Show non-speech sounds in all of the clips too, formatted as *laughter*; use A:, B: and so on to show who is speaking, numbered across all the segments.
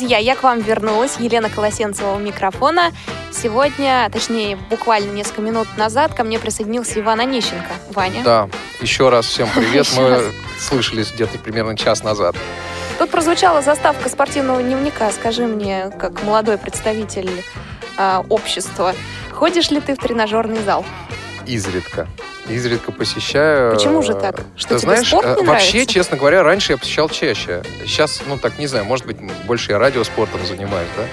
A: Друзья, я к вам вернулась, Елена Колосенцева у микрофона. Сегодня, точнее, буквально несколько минут назад ко мне присоединился Иван Онищенко. Ваня.
B: Да, еще раз всем *laughs* привет. Мы слышались где-то примерно час назад.
A: Тут прозвучала заставка спортивного дневника. Скажи мне, как молодой представитель э, общества, ходишь ли ты в тренажерный зал?
B: Изредка изредка посещаю.
A: Почему же так?
B: Что Ты знаешь,
A: спорт не
B: вообще,
A: нравится?
B: честно говоря, раньше я посещал чаще. Сейчас, ну так, не знаю, может быть, больше я радиоспортом занимаюсь, да?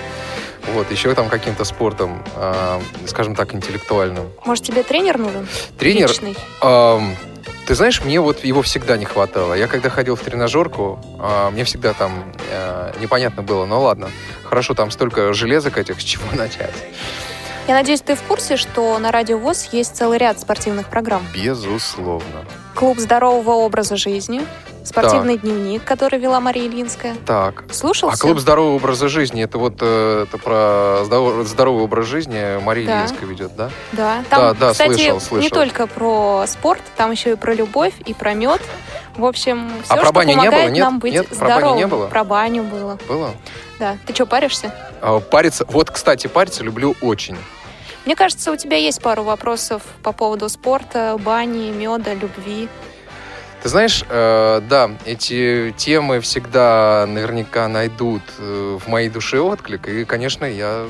B: Вот, еще там каким-то спортом, э, скажем так, интеллектуальным.
A: Может, тебе тренер нужен?
B: Тренер?
A: Личный?
B: Э, ты знаешь, мне вот его всегда не хватало. Я когда ходил в тренажерку, э, мне всегда там э, непонятно было, ну ладно, хорошо, там столько железок этих, с чего *laughs* начать.
A: Я надеюсь, ты в курсе, что на Радио ВОЗ есть целый ряд спортивных программ.
B: Безусловно.
A: Клуб здорового образа жизни, спортивный так. дневник, который вела Мария Ильинская.
B: Так.
A: Слушал?
B: А клуб здорового образа жизни, это вот э, это про здоровый образ жизни Мария да. Ильинская ведет, да?
A: Да. Там,
B: да, да,
A: кстати,
B: слышал, слышал.
A: не только про спорт, там еще и про любовь, и про мед. В общем, все,
B: а
A: что
B: про баню
A: помогает
B: не было? Нет?
A: нам быть
B: Нет?
A: здоровым.
B: Про баню не было?
A: Про баню было.
B: Было?
A: Да. Ты что, паришься?
B: А, париться. Вот, кстати, париться люблю очень.
A: Мне кажется, у тебя есть пару вопросов по поводу спорта, бани, меда, любви.
B: Ты знаешь, э, да, эти темы всегда наверняка найдут э, в моей душе отклик, и, конечно, я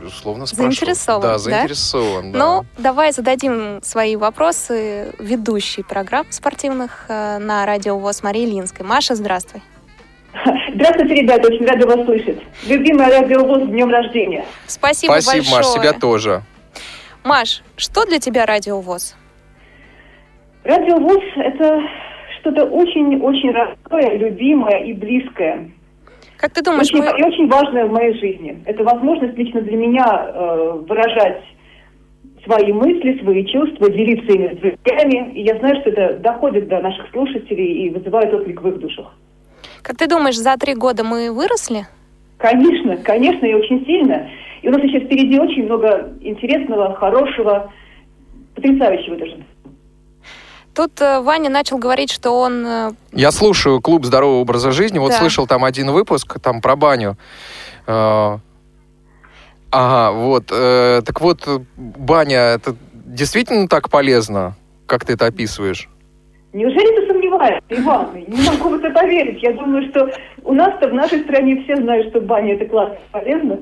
B: безусловно спрошу.
A: Заинтересован,
B: да? заинтересован, да?
A: Ну, давай зададим свои вопросы ведущей программ спортивных э, на радио ВОЗ Марии Ильинской. Маша, здравствуй.
C: Здравствуйте, ребята, очень рада вас слышать. Любимая радио ВОЗ с днем рождения.
A: Спасибо,
B: Спасибо
A: большое.
B: Маш, тебя тоже.
A: Маш, что для тебя Радио ВОЗ?
C: Радио ВОЗ – это что-то очень-очень родное, любимое и близкое.
A: Как ты думаешь,
C: очень,
A: мы...
C: И очень важное в моей жизни. Это возможность лично для меня э, выражать свои мысли, свои чувства, делиться ими с друзьями. И я знаю, что это доходит до наших слушателей и вызывает отклик в их душах.
A: Как ты думаешь, за три года мы выросли?
C: Конечно, конечно, и очень сильно. И у нас еще впереди очень много интересного, хорошего, потрясающего даже.
A: Тут э, Ваня начал говорить, что он... Э...
B: Я слушаю клуб здорового образа жизни. Вот
A: да.
B: слышал там один выпуск, там про баню. Э, ага, вот. Так вот, баня, это действительно так полезно, как ты это описываешь?
C: Неужели ты сомневаешься, Иван? Не могу в это поверить. Я думаю, что у нас-то в нашей стране все знают, что баня это классно полезно.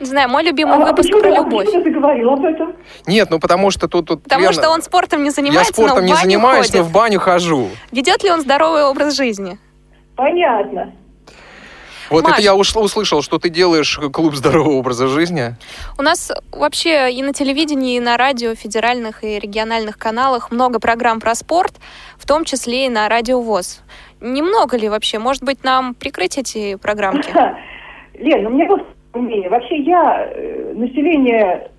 A: Не знаю, мой любимый
C: а
A: выпуск
C: почему,
A: про
C: а
A: любовь.
C: Почему ты говорил об этом?
B: Нет, ну потому что тут... тут
A: потому
B: Лена...
A: что он спортом не занимается,
B: Я спортом
A: но в
B: не занимаюсь,
A: ходит.
B: но в баню хожу.
A: Ведет ли он здоровый образ жизни?
C: Понятно.
B: Вот
A: Маш,
B: это я ушло, услышал, что ты делаешь клуб здорового образа жизни.
A: У нас вообще и на телевидении, и на радио, федеральных и региональных каналах много программ про спорт, в том числе и на радио ВОЗ. Немного ли вообще? Может быть, нам прикрыть эти программки? *laughs*
C: Лен, у меня вот мнение. Вообще я э, население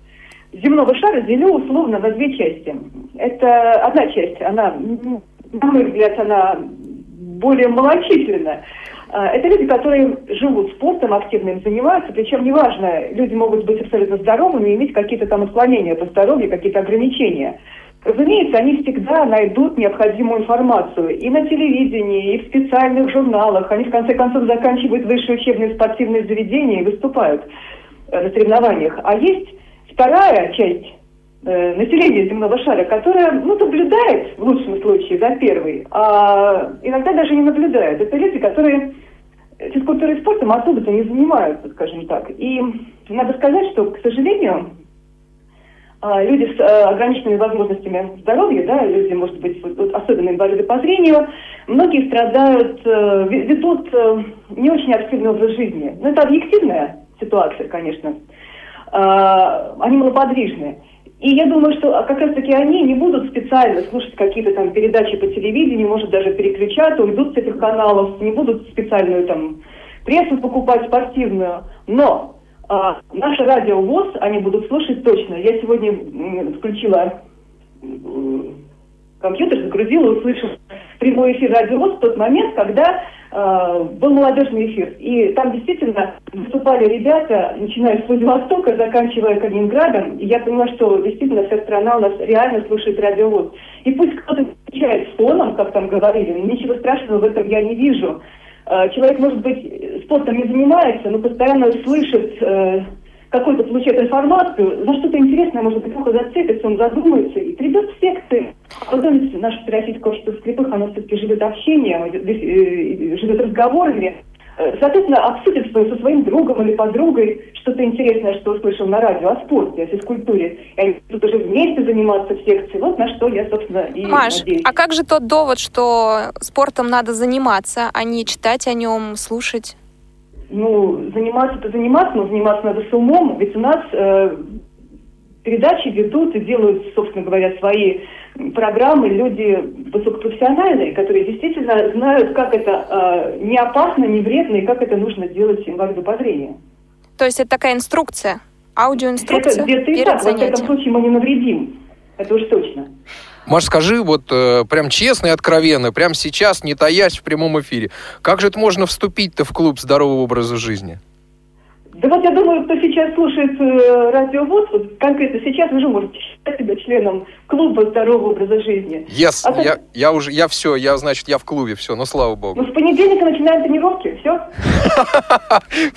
C: земного шара делю условно на две части. Это одна часть, она, на мой взгляд, она более малочисленна. Это люди, которые живут спортом, активно им занимаются, причем неважно, люди могут быть абсолютно здоровыми, иметь какие-то там отклонения по здоровью, какие-то ограничения. Разумеется, они всегда найдут необходимую информацию и на телевидении, и в специальных журналах. Они, в конце концов, заканчивают высшие учебные спортивные заведения и выступают э, на соревнованиях. А есть вторая часть э, населения земного шара, которая, ну, наблюдает, в лучшем случае, за первой, а иногда даже не наблюдает. Это люди, которые физкультурой и спортом особо-то не занимаются, скажем так. И надо сказать, что, к сожалению, люди с э, ограниченными возможностями здоровья, да, люди, может быть, особенно инвалиды по зрению, многие страдают, э, ведут э, не очень активный образ жизни. Но это объективная ситуация, конечно. Они малоподвижны. И я думаю, что как раз-таки они не будут специально слушать какие-то там передачи по телевидению, может даже переключаться, уйдут с этих каналов, не будут специальную там прессу покупать спортивную. Но а, наше радио ВОЗ они будут слушать точно. Я сегодня включила компьютер, загрузила, услышала прямой эфир радио ВОЗ в тот момент, когда э, был молодежный эфир. И там действительно выступали ребята, начиная с Владивостока, заканчивая Калининградом. И я поняла, что действительно вся страна у нас реально слушает радио ВОЗ. И пусть кто-то отвечает фоном, как там говорили, ничего страшного в этом я не вижу. Человек может быть спортом не занимается, но постоянно слышит, э, какую-то получает информацию, за что-то интересное, может быть, плохо зацепится, он задумается и придет в секты. А потом наше российское общество слепых, оно все-таки живет общением, э, живет разговорами, Э, соответственно, обсудит со своим другом или подругой что-то интересное, что услышал на радио о спорте, о физкультуре. И они будут уже вместе заниматься в секции. Вот на что я, собственно, и
A: Маш,
C: надеюсь.
A: а как же тот довод, что спортом надо заниматься, а не читать о нем, слушать?
C: Ну, заниматься-то заниматься, но заниматься надо с умом. Ведь у нас э, передачи ведут и делают, собственно говоря, свои программы люди высокопрофессиональные, которые действительно знают, как это э, не опасно, не вредно и как это нужно делать инвалиду по зрению.
A: То есть это такая инструкция, аудиоинструкция
C: это где-то и так, занятием. во всяком случае мы не навредим. Это уж точно.
B: Маш, скажи вот э, прям честно и откровенно, прям сейчас, не таясь в прямом эфире, как же это можно вступить-то в клуб здорового образа жизни?
C: Да вот я думаю, кто сейчас слушает э, радиовоз, вот конкретно сейчас уже можете считать себя членом клуба здорового образа жизни.
B: Yes, а я, я уже, я все, я, значит, я в клубе, все, ну слава богу.
C: Ну, с понедельника начинаем тренировки, все.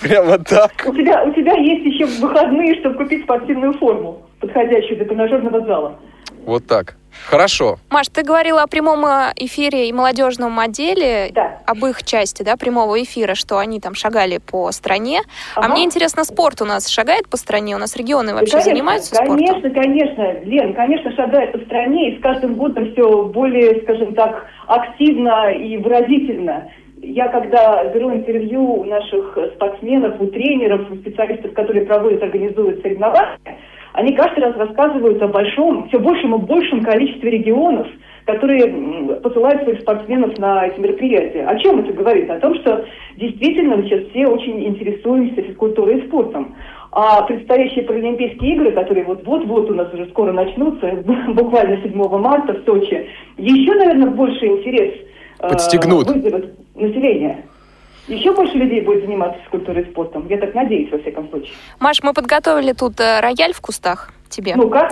C: *laughs*
B: Прямо так?
C: У тебя, у тебя есть еще выходные, чтобы купить спортивную форму, подходящую для тренажерного зала.
B: Вот так. Хорошо.
A: Маш, ты говорила о прямом э, эфире и молодежном отделе, да. об их части, да, прямого эфира, что они там шагали по стране. А ага. А мне интересно, спорт у нас шагает по стране? У нас регионы вообще
C: конечно,
A: занимаются
C: спортом?
A: Конечно,
C: конечно, Лен, конечно, шагает по стране, и с каждым годом все более, скажем так, активно и выразительно. Я когда беру интервью у наших спортсменов, у тренеров, у специалистов, которые проводят, организуют соревнования, они каждый раз рассказывают о большом, все большем и большем количестве регионов, которые посылают своих спортсменов на эти мероприятия. О чем это говорит? О том, что действительно мы сейчас все очень интересуемся физкультурой и спортом. А предстоящие Паралимпийские игры, которые вот-вот-вот у нас уже скоро начнутся, *laughs* буквально 7 марта в Сочи, еще, наверное, больше интерес
B: э, Подстегнут.
C: вызовет население еще больше людей будет заниматься физкультурой и спортом. Я так надеюсь, во всяком случае.
A: Маш, мы подготовили тут э, рояль в кустах тебе.
C: Ну-ка.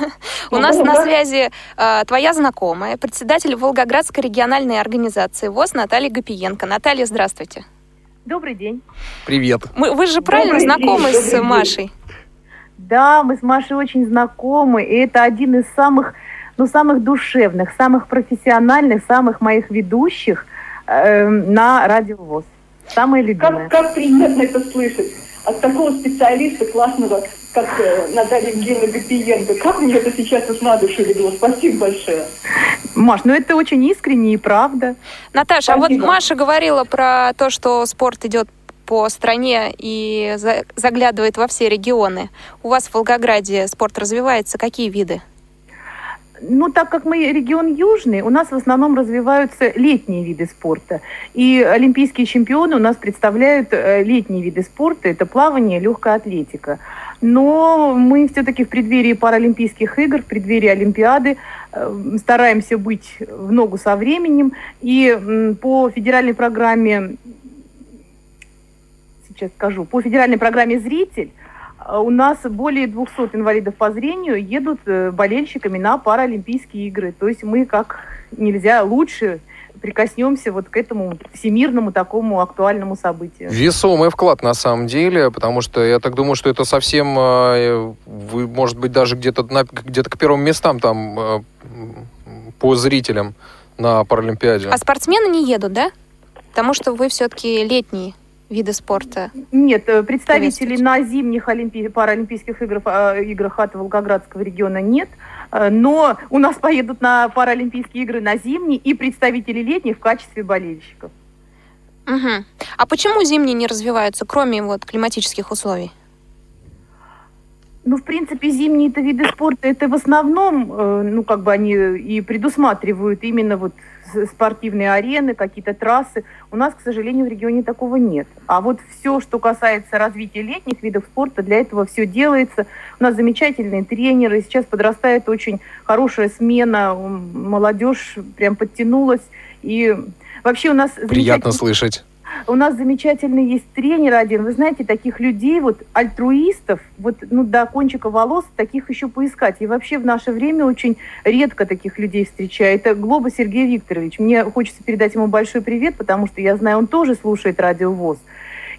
C: *laughs*
A: У нас на связи э, твоя знакомая, председатель Волгоградской региональной организации ВОЗ Наталья Гапиенко. Наталья, здравствуйте.
D: Добрый день.
B: Привет.
A: Мы, вы же правильно знакомы с Машей?
D: Да, мы с Машей очень знакомы, и это один из самых, ну, самых душевных, самых профессиональных, самых моих ведущих – э, на радио ВОЗ. Самое любимое.
C: Как, как приятно это слышать от такого специалиста классного, как э, Наталья Евгеньевна Гапиенко. Как мне это сейчас уж на душу легло. Спасибо большое.
D: Маш, ну это очень искренне и правда.
A: Наташа, Спасибо. а вот Маша говорила про то, что спорт идет по стране и заглядывает во все регионы. У вас в Волгограде спорт развивается. Какие виды?
D: Ну, так как мы регион южный, у нас в основном развиваются летние виды спорта. И олимпийские чемпионы у нас представляют э, летние виды спорта. Это плавание, легкая атлетика. Но мы все-таки в преддверии Паралимпийских игр, в преддверии Олимпиады э, стараемся быть в ногу со временем. И по федеральной программе, сейчас скажу, по федеральной программе «Зритель» у нас более 200 инвалидов по зрению едут э, болельщиками на Паралимпийские игры. То есть мы как нельзя лучше прикоснемся вот к этому всемирному такому актуальному событию.
B: Весомый вклад на самом деле, потому что я так думаю, что это совсем, э, вы, может быть, даже где-то где-то к первым местам там э, по зрителям на Паралимпиаде.
A: А спортсмены не едут, да? Потому что вы все-таки летние виды спорта?
D: Нет, э, представителей на зимних Олимпи... паралимпийских играх, э, играх от Волгоградского региона нет. Э, но у нас поедут на Паралимпийские игры на зимние и представители летних в качестве болельщиков.
A: Угу. А почему зимние не развиваются, кроме вот климатических условий?
D: Ну, в принципе, зимние-то виды спорта, это в основном, ну, как бы они и предусматривают именно вот спортивные арены, какие-то трассы. У нас, к сожалению, в регионе такого нет. А вот все, что касается развития летних видов спорта, для этого все делается. У нас замечательные тренеры, сейчас подрастает очень хорошая смена, молодежь прям подтянулась. И вообще у нас...
B: Приятно слышать.
D: У нас замечательный есть тренер один. Вы знаете, таких людей, вот альтруистов, вот ну, до кончика волос, таких еще поискать. И вообще в наше время очень редко таких людей встречаю. Это Глоба Сергей Викторович. Мне хочется передать ему большой привет, потому что я знаю, он тоже слушает радио ВОЗ.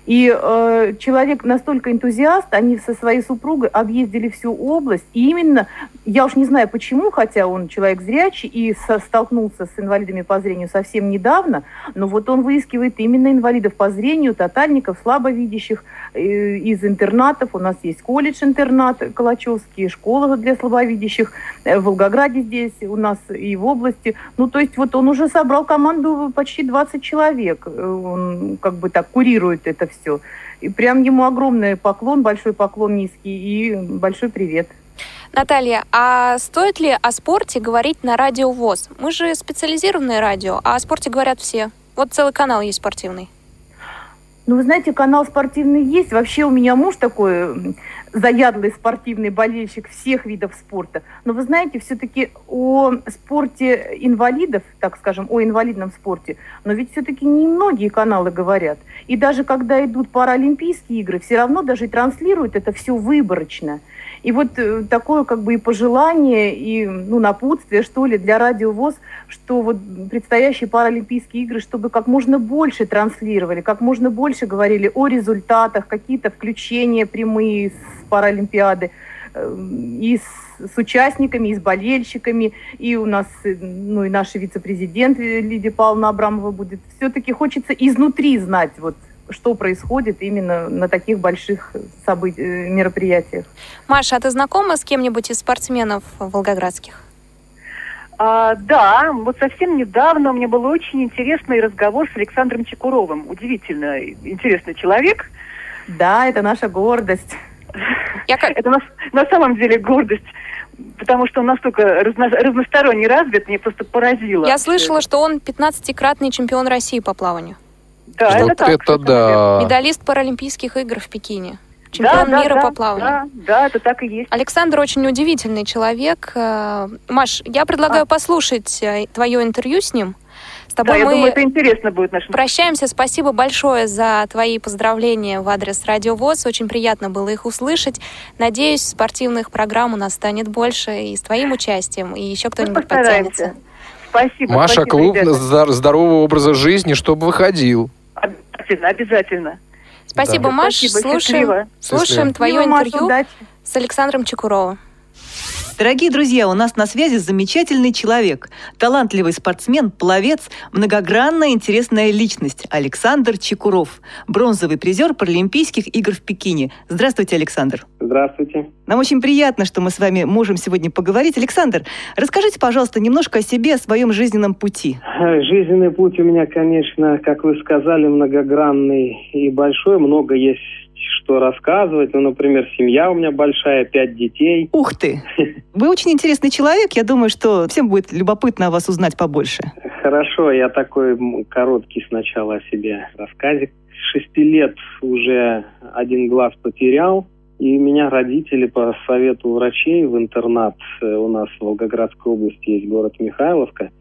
D: И э, человек настолько энтузиаст, они со своей супругой объездили всю область. И именно, я уж не знаю почему, хотя он человек зрячий и со, столкнулся с инвалидами по зрению совсем недавно, но вот он выискивает именно инвалидов по зрению, тотальников, слабовидящих э, из интернатов. У нас есть колледж-интернат Калачевский, школа для слабовидящих э, в Волгограде здесь, у нас и в области. Ну, то есть вот он уже собрал команду почти 20 человек. Э, он как бы так курирует это все. И прям ему огромный поклон, большой поклон низкий и большой привет.
A: Наталья, а стоит ли о спорте говорить на радио ВОЗ? Мы же специализированное радио, а о спорте говорят все. Вот целый канал есть спортивный.
D: Ну, вы знаете, канал спортивный есть. Вообще у меня муж такой заядлый спортивный болельщик всех видов спорта. Но вы знаете, все-таки о спорте инвалидов, так скажем, о инвалидном спорте, но ведь все-таки немногие каналы говорят. И даже когда идут паралимпийские игры, все равно даже транслируют это все выборочно. И вот э, такое как бы и пожелание, и ну, напутствие, что ли, для Радио ВОЗ, что вот предстоящие Паралимпийские игры, чтобы как можно больше транслировали, как можно больше говорили о результатах, какие-то включения прямые с Паралимпиады, э, и с, с участниками, и с болельщиками, и у нас, э, ну и наш вице-президент Лидия Павловна Абрамова будет. Все-таки хочется изнутри знать, вот что происходит именно на таких больших событ... Э, мероприятиях.
A: Маша, а ты знакома с кем-нибудь из спортсменов волгоградских?
C: А, да, вот совсем недавно у меня был очень интересный разговор с Александром Чекуровым. Удивительно интересный человек.
D: Да, это наша гордость.
C: Я как... Это на, на самом деле гордость потому что он настолько разно, разносторонне развит, мне просто поразило.
A: Я слышала, что он 15-кратный чемпион России по плаванию.
B: Да, вот это, так, это да.
A: Медалист Паралимпийских игр в Пекине. Чемпион да, мира
C: да,
A: по плаванию.
C: Да, да, это так и есть.
A: Александр очень удивительный человек. Э, Маш, я предлагаю а. послушать э, твое интервью с ним.
C: С тобой да, мы я думаю, это интересно будет нашим.
A: Прощаемся. Спасибо большое за твои поздравления в адрес Радио ВОЗ. Очень приятно было их услышать. Надеюсь, спортивных программ у нас станет больше и с твоим участием, и еще кто-нибудь подтянется.
C: Спасибо.
B: Маша,
C: спасибо,
B: клуб
C: ребята.
B: здорового образа жизни, чтобы выходил.
C: Обязательно, обязательно.
A: Спасибо, да. Маш.
C: Спасибо,
A: слушаем, слушаем твое интервью Маша, с Александром Чекуровым.
E: Дорогие друзья, у нас на связи замечательный человек, талантливый спортсмен, пловец, многогранная интересная личность Александр Чекуров, бронзовый призер Паралимпийских игр в Пекине. Здравствуйте, Александр.
F: Здравствуйте.
E: Нам очень приятно, что мы с вами можем сегодня поговорить. Александр, расскажите, пожалуйста, немножко о себе, о своем жизненном пути.
F: Жизненный путь у меня, конечно, как вы сказали, многогранный и большой. Много есть что рассказывать. Ну, например, семья у меня большая, пять детей.
E: Ух ты! Вы очень интересный человек. Я думаю, что всем будет любопытно о вас узнать побольше.
F: Хорошо, я такой короткий сначала о себе рассказик. С шести лет уже один глаз потерял. И меня родители по совету врачей в интернат, э, у нас в Волгоградской области есть город Михайловка,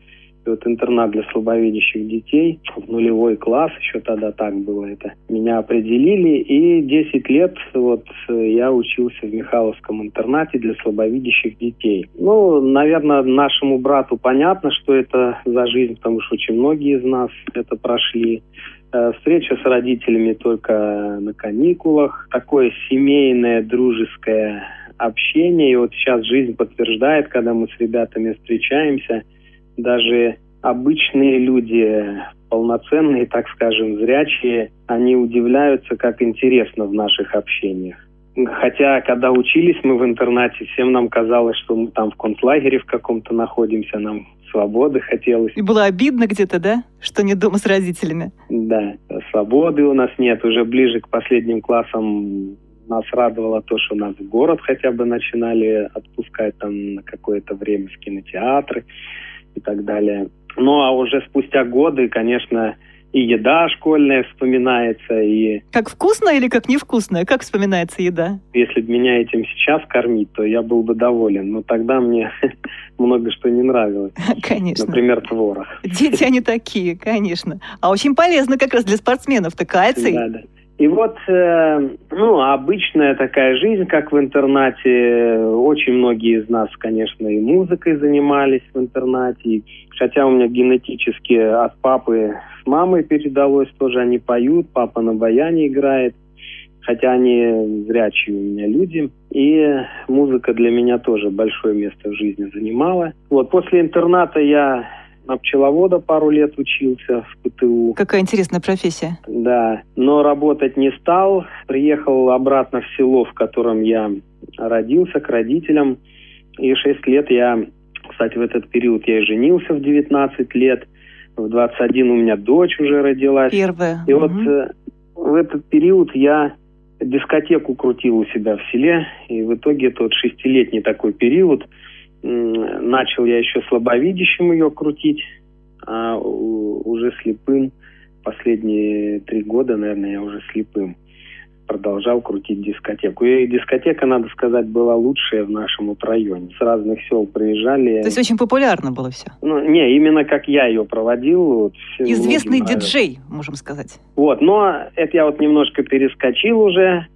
F: вот интернат для слабовидящих детей в нулевой класс, еще тогда так было это, меня определили, и 10 лет вот я учился в Михайловском интернате для слабовидящих детей. Ну, наверное, нашему брату понятно, что это за жизнь, потому что очень многие из нас это прошли. Э, встреча с родителями только на каникулах, такое семейное, дружеское общение. И вот сейчас жизнь подтверждает, когда мы с ребятами встречаемся – даже обычные люди, полноценные, так скажем, зрячие, они удивляются, как интересно в наших общениях. Хотя, когда учились мы в интернате, всем нам казалось, что мы там в концлагере в каком-то находимся, нам свободы хотелось.
E: И было обидно где-то, да, что не дома с родителями?
F: Да, свободы у нас нет. Уже ближе к последним классам нас радовало то, что нас в город хотя бы начинали отпускать там на какое-то время в кинотеатры и так далее. Ну а уже спустя годы, конечно, и еда школьная вспоминается, и...
E: Как вкусно или как невкусная? Как вспоминается еда?
F: Если бы меня этим сейчас кормить, то я был бы доволен. Но тогда мне *laughs* много что не нравилось. *laughs*
E: Конечно.
F: Например, творог.
E: Дети они такие, конечно. А очень полезно как раз для спортсменов-то кальций.
F: Да, да. И вот, э, ну, обычная такая жизнь, как в интернате. Очень многие из нас, конечно, и музыкой занимались в интернате. Хотя у меня генетически от папы с мамой передалось тоже, они поют, папа на баяне играет, хотя они зрячие у меня люди. И музыка для меня тоже большое место в жизни занимала. Вот после интерната я на пчеловода пару лет учился в ПТУ.
E: Какая интересная профессия.
F: Да, но работать не стал. Приехал обратно в село, в котором я родился, к родителям. И шесть лет я, кстати, в этот период я и женился в 19 лет. В 21 у меня дочь уже родилась.
E: Первая.
F: И угу. вот э, в этот период я дискотеку крутил у себя в селе. И в итоге это вот шестилетний такой период – начал я еще слабовидящим ее крутить, а уже слепым. Последние три года, наверное, я уже слепым продолжал крутить дискотеку. И дискотека, надо сказать, была лучшая в нашем районе. С разных сел приезжали.
E: То есть очень популярно было все?
F: Ну, не, именно как я ее проводил. Вот,
E: Известный диджей, можем сказать.
F: Вот, но это я вот немножко перескочил уже.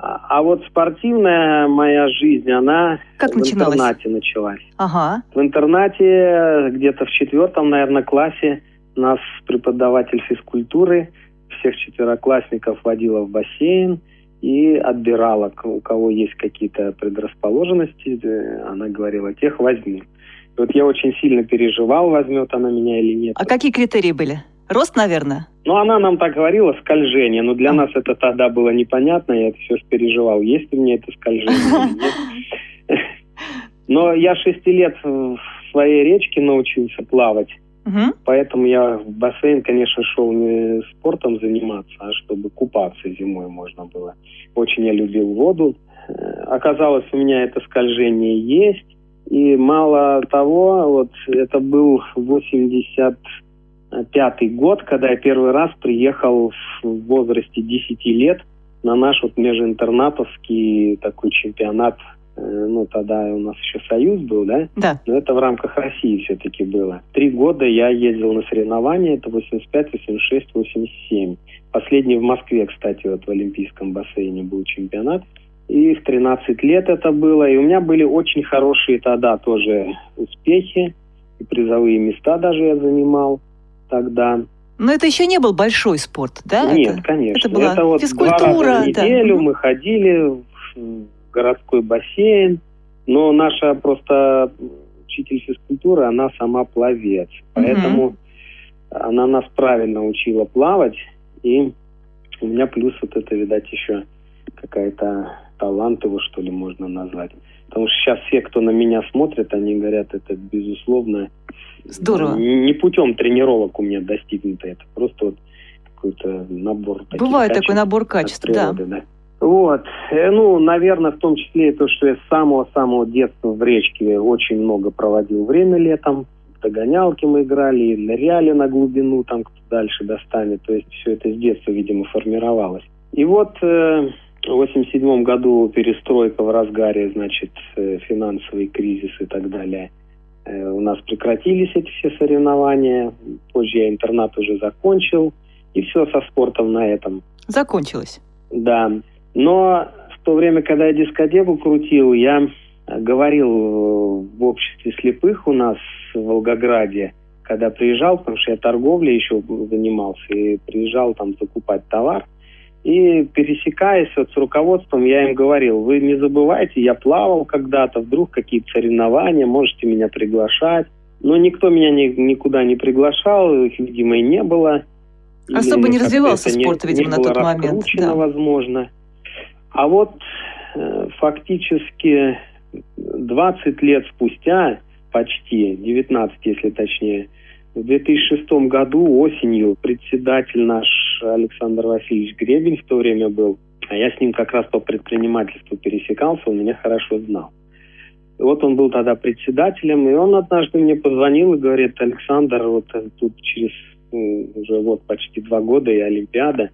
F: А, вот спортивная моя жизнь, она
E: как
F: в
E: начиналась?
F: интернате началась.
E: Ага.
F: В интернате где-то в четвертом, наверное, классе нас преподаватель физкультуры всех четвероклассников водила в бассейн и отбирала, у кого есть какие-то предрасположенности, э, она говорила, тех возьми. Вот я очень сильно переживал, возьмет она меня или нет.
E: А какие критерии были? Рост, наверное?
F: Ну, она нам так говорила, скольжение. Но для а. нас это тогда было непонятно. Я это все переживал, есть ли мне это скольжение. *laughs* Но я шести лет в своей речке научился плавать. Поэтому я в бассейн, конечно, шел не спортом заниматься, а чтобы купаться зимой можно было. Очень я любил воду. Э, оказалось, у меня это скольжение есть. И мало того, вот это был 80 пятый год, когда я первый раз приехал в возрасте 10 лет на наш вот межинтернатовский такой чемпионат. Э, ну, тогда у нас еще Союз был, да?
E: Да.
F: Но это в рамках России все-таки было. Три года я ездил на соревнования, это 85, 86, 87. Последний в Москве, кстати, вот в Олимпийском бассейне был чемпионат. И в 13 лет это было. И у меня были очень хорошие тогда тоже успехи. И призовые места даже я занимал тогда.
E: Но это еще не был большой спорт, да?
F: Нет,
E: это,
F: конечно.
E: Это была
F: это вот
E: физкультура.
F: Два раза в неделю да. мы ходили в городской бассейн, но наша просто учитель физкультуры, она сама пловец. Поэтому угу. она нас правильно учила плавать, и у меня плюс вот это, видать, еще какая-то талант его, что ли, можно назвать. Потому что сейчас все, кто на меня смотрит, они говорят, это безусловно
E: Здорово.
F: Не путем тренировок у меня достигнуто это, просто вот какой-то набор
E: таких Бывает такой набор качеств,
F: природы, да. да. Вот. Э, ну, наверное, в том числе и то, что я с самого-самого детства в речке очень много проводил время летом. Догонялки мы играли, и ныряли на глубину, там кто дальше достанет. То есть все это с детства, видимо, формировалось. И вот э, в 87 году перестройка в разгаре, значит, э, финансовый кризис и так далее. Э, у нас прекратились эти все соревнования. Позже я интернат уже закончил. И все со спортом на этом.
E: Закончилось.
F: Да. Но в то время, когда я дискотеку крутил, я говорил в обществе слепых у нас в Волгограде, когда приезжал, потому что я торговлей еще занимался, и приезжал там закупать товар – и пересекаясь вот с руководством, я им говорил, вы не забывайте, я плавал когда-то, вдруг какие-то соревнования, можете меня приглашать. Но никто меня ни, никуда не приглашал, их, видимо, и не было.
E: Особо не развивался спорт, не, видимо, не на тот момент.
F: Да. возможно. А вот э, фактически 20 лет спустя, почти, 19, если точнее, в 2006 году осенью председатель наш Александр Васильевич Гребень в то время был, а я с ним как раз по предпринимательству пересекался, он меня хорошо знал. И вот он был тогда председателем, и он однажды мне позвонил и говорит, Александр, вот тут через ну, уже вот почти два года и Олимпиада,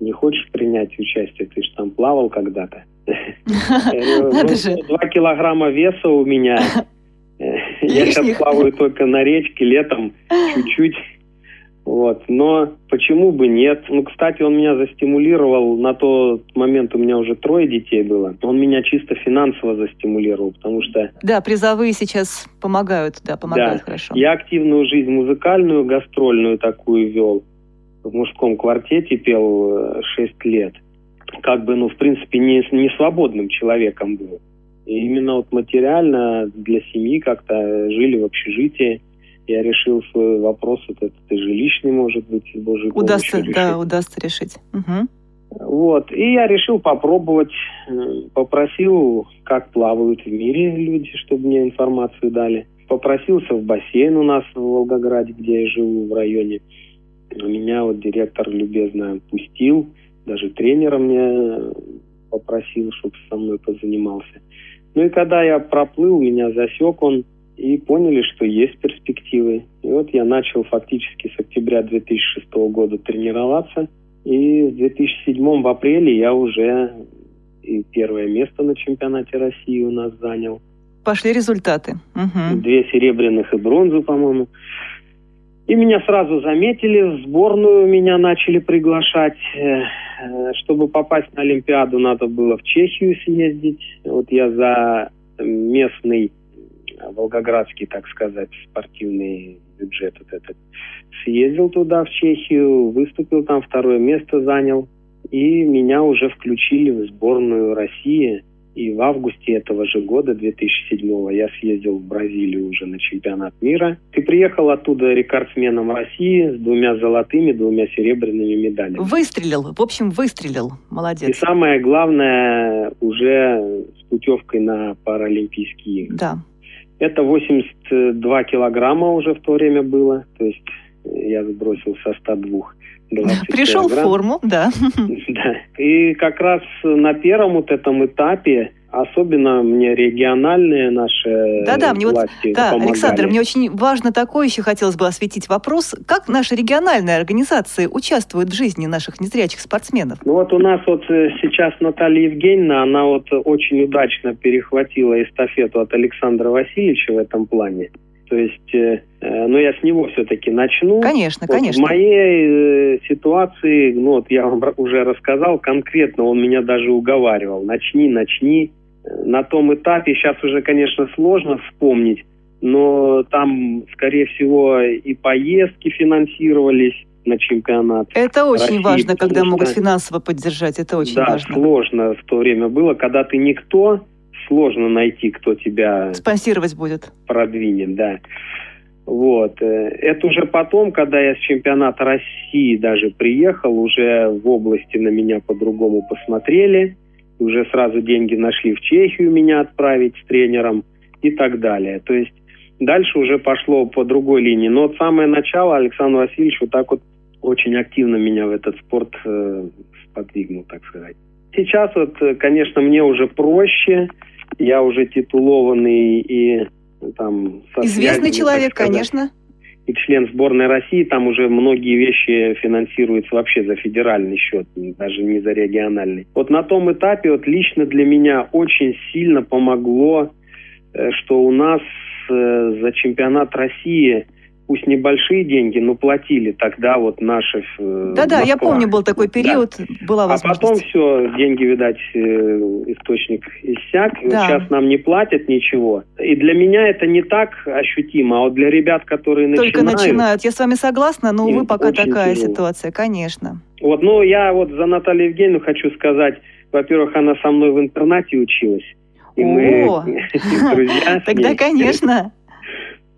F: не хочешь принять участие? Ты же там плавал когда-то. *laughs* «Ну, два килограмма веса у меня, *laughs* Я сейчас плаваю только на речке летом, чуть-чуть. Вот. Но почему бы нет? Ну, кстати, он меня застимулировал. На тот момент у меня уже трое детей было. Он меня чисто финансово застимулировал, потому что...
E: Да, призовые сейчас помогают, да, помогают
F: да.
E: хорошо.
F: Я активную жизнь музыкальную, гастрольную такую вел. в мужском квартете пел 6 э, лет. Как бы, ну, в принципе, не, не свободным человеком был. И именно вот материально для семьи как-то жили в общежитии. Я решил свой вопрос, вот этот и жилищный, может быть, с Божьей
E: удастся, решить. Да, удастся решить. Угу.
F: Вот. И я решил попробовать, э, попросил, как плавают в мире люди, чтобы мне информацию дали. Попросился в бассейн у нас в Волгограде, где я живу, в районе. Меня вот директор любезно пустил, даже тренера мне попросил, чтобы со мной позанимался. Ну и когда я проплыл, меня засек он, и поняли, что есть перспективы. И вот я начал фактически с октября 2006 года тренироваться – и в 2007 в апреле я уже и первое место на чемпионате России у нас занял.
E: Пошли результаты.
F: Угу. Две серебряных и бронзу, по-моему. И меня сразу заметили, в сборную меня начали приглашать. Э, чтобы попасть на Олимпиаду, надо было в Чехию съездить. Вот я за местный волгоградский, так сказать, спортивный бюджет вот этот. Съездил туда, в Чехию, выступил там, второе место занял. И меня уже включили в сборную России. И в августе этого же года, 2007 я съездил в Бразилию уже на чемпионат мира. И приехал оттуда рекордсменом России с двумя золотыми, двумя серебряными медалями.
E: Выстрелил, в общем, выстрелил. Молодец.
F: И самое главное, уже с путевкой на Паралимпийские игры.
E: Да.
F: Это 82 килограмма уже в то время было. То есть я сбросил со 102
E: Пришел килограмм. в форму, да. *laughs*
F: Да. И как раз на первом вот этом этапе особенно мне региональные наши
E: да, да, мне вот, Да, помогали. Александр, мне очень важно такое еще хотелось бы осветить вопрос, как наши региональные организации участвуют в жизни наших незрячих спортсменов?
F: Ну вот у нас вот э, сейчас Наталья Евгеньевна, она вот очень удачно перехватила эстафету от Александра Васильевича в этом плане. То есть, э, э, ну, я с него все-таки начну.
E: Конечно,
F: вот
E: конечно.
F: В моей э, ситуации, ну, вот я вам уже рассказал конкретно, он меня даже уговаривал. Начни, начни. На том этапе сейчас уже, конечно, сложно вспомнить, но там, скорее всего, и поездки финансировались на чемпионат.
E: Это очень России, важно, когда что, могут финансово поддержать. Это очень
F: да,
E: важно.
F: сложно в то время было, когда ты никто, сложно найти, кто тебя...
E: Спонсировать будет.
F: Продвинет, да. Вот. Э, это уже потом, когда я с чемпионата России даже приехал, уже в области на меня по-другому посмотрели, уже сразу деньги нашли в Чехию меня отправить с тренером и так далее. То есть дальше уже пошло по другой линии. Но вот самое начало Александр Васильевич вот так вот очень активно меня в этот спорт э, сподвигнул, так сказать. Сейчас вот, э, конечно, мне уже проще, я уже титулованный и там...
E: Известный связями, человек, конечно.
F: И член сборной России, там уже многие вещи финансируются вообще за федеральный счет, даже не за региональный. Вот на том этапе вот лично для меня очень сильно помогло, э, что у нас э, за чемпионат России пусть небольшие деньги, но платили тогда вот наши
E: э, Да-да, я помню, был такой период, да. была
F: возможность. А потом все, деньги, видать, э, источник иссяк. Да. Сейчас нам не платят ничего. И для меня это не так ощутимо, а вот для ребят, которые
E: начинают... Только начинают. Я с вами согласна, но, увы, пока такая тяжело. ситуация, конечно.
F: Вот, ну, я вот за Наталью Евгеньевну хочу сказать, во-первых, она со мной в интернате училась.
E: И О, мы *laughs* друзья. Тогда, конечно.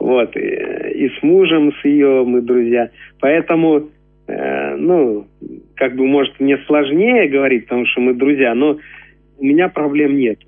F: Вот, и, с мужем, с ее мы друзья. Поэтому, э, ну, как бы, может, мне сложнее говорить, потому что мы друзья, но у меня проблем нет.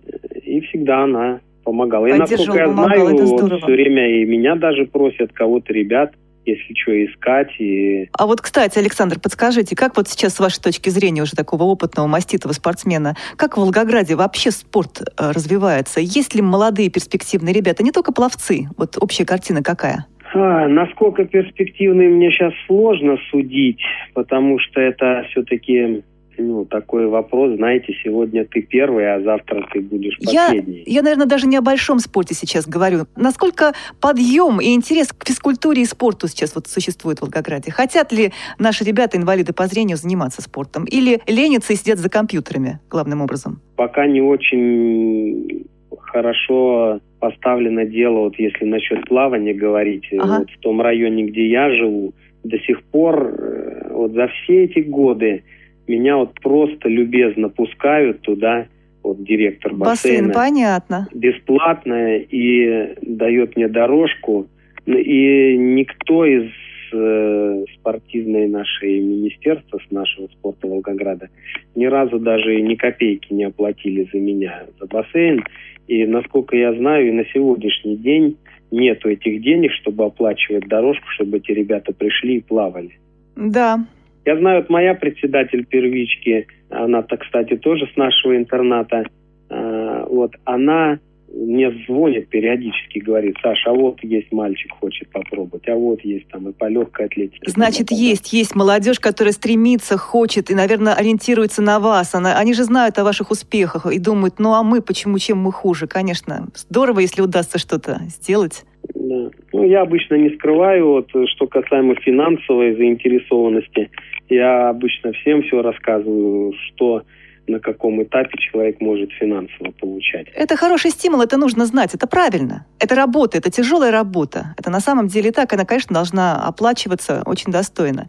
F: И всегда она помогала. И, насколько я знаю, вот, все время и меня даже просят кого-то ребят если что искать. И...
E: А вот, кстати, Александр, подскажите, как вот сейчас с вашей точки зрения уже такого опытного маститого спортсмена, как в Волгограде вообще спорт э, развивается? Есть ли молодые перспективные ребята, не только пловцы? Вот общая картина какая?
F: А, насколько перспективные мне сейчас сложно судить, потому что это все-таки ну, такой вопрос, знаете, сегодня ты первый, а завтра ты будешь последний.
E: Я, я, наверное, даже не о большом спорте сейчас говорю. Насколько подъем и интерес к физкультуре и спорту сейчас вот существует в Волгограде? Хотят ли наши ребята, инвалиды по зрению, заниматься спортом? Или ленятся и сидят за компьютерами, главным образом?
F: Пока не очень хорошо поставлено дело, вот если насчет плавания говорить, ага. вот в том районе, где я живу, до сих пор э, вот за все эти годы меня вот просто любезно пускают туда, вот директор бассейна.
E: Бассейн, понятно.
F: Бесплатно и дает мне дорожку. И никто из э, спортивной нашей министерства, с нашего спорта Волгограда, ни разу даже ни копейки не оплатили за меня, за бассейн. И, насколько я знаю, и на сегодняшний день нету этих денег, чтобы оплачивать дорожку, чтобы эти ребята пришли и плавали.
E: Да.
F: Я знаю, вот моя председатель первички, она-то, кстати, тоже с нашего интерната, э, вот, она мне звонит периодически, говорит, Саша, а вот есть мальчик хочет попробовать, а вот есть там и по легкой атлетике.
E: Значит, есть, есть молодежь, которая стремится, хочет и, наверное, ориентируется на вас. Она, они же знают о ваших успехах и думают, ну а мы почему, чем мы хуже? Конечно, здорово, если удастся что-то сделать.
F: Да. Ну, я обычно не скрываю, вот, что касаемо финансовой заинтересованности, я обычно всем все рассказываю, что на каком этапе человек может финансово получать.
E: Это хороший стимул, это нужно знать, это правильно. Это работа, это тяжелая работа. Это на самом деле так, она, конечно, должна оплачиваться очень достойно.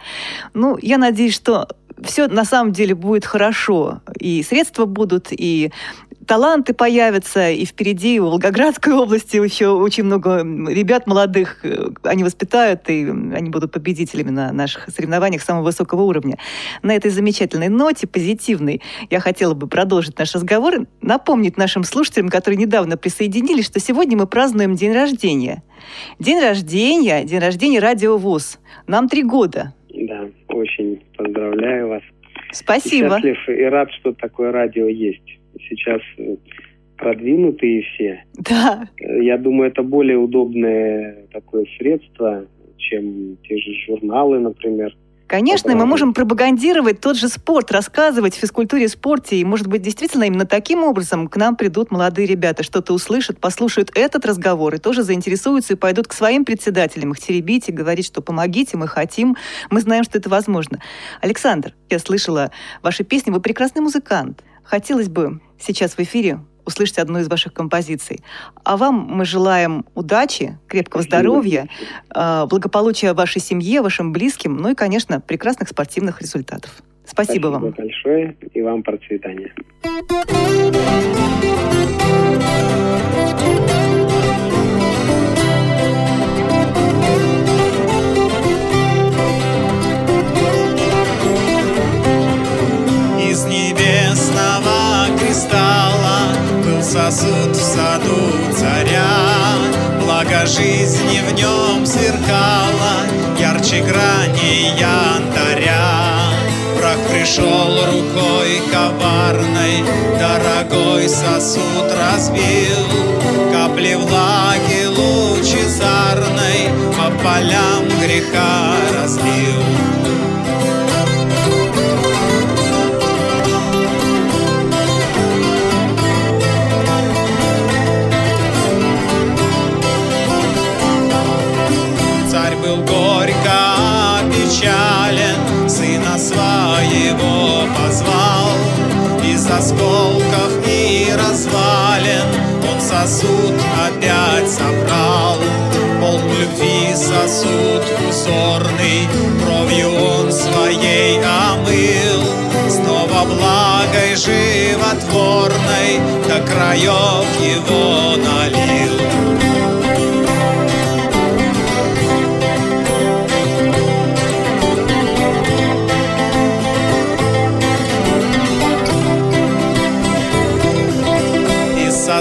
E: Ну, я надеюсь, что все на самом деле будет хорошо. И средства будут, и таланты появятся, и впереди в Волгоградской области еще очень много ребят молодых, э, они воспитают, и они будут победителями на наших соревнованиях самого высокого уровня. На этой замечательной ноте, позитивной, я хотела бы продолжить наш разговор, напомнить нашим слушателям, которые недавно присоединились, что сегодня мы празднуем день рождения. День рождения, день рождения Радио ВУЗ. Нам три года.
F: Да, очень поздравляю вас.
E: Спасибо.
F: И счастлив и рад, что такое радио есть сейчас э, продвинутые все.
E: Да.
F: Э, я думаю, это более удобное такое средство, чем те же журналы, например.
E: Конечно, мы можем пропагандировать тот же спорт, рассказывать в физкультуре, спорте. И, может быть, действительно именно таким образом к нам придут молодые ребята, что-то услышат, послушают этот разговор и тоже заинтересуются и пойдут к своим председателям, их теребить и говорить, что помогите, мы хотим, мы знаем, что это возможно. Александр, я слышала ваши песни, вы прекрасный музыкант. Хотелось бы сейчас в эфире услышать одну из ваших композиций. А вам мы желаем удачи, крепкого здоровья, а, благополучия вашей семье, вашим близким, ну и, конечно, прекрасных спортивных результатов. Спасибо,
F: Спасибо
E: вам.
F: большое и вам процветания.
G: Сосуд в саду царя, Благо жизни в нем сверкала, Ярче грани янтаря. Прах пришел рукой коварной, Дорогой сосуд разбил, Капли влаги лучезарной По полям греха разлил. Осколков и развалин. Он сосуд опять собрал. Полк любви сосуд узорный. Кровью он своей омыл. Снова благой животворной. До краев его налил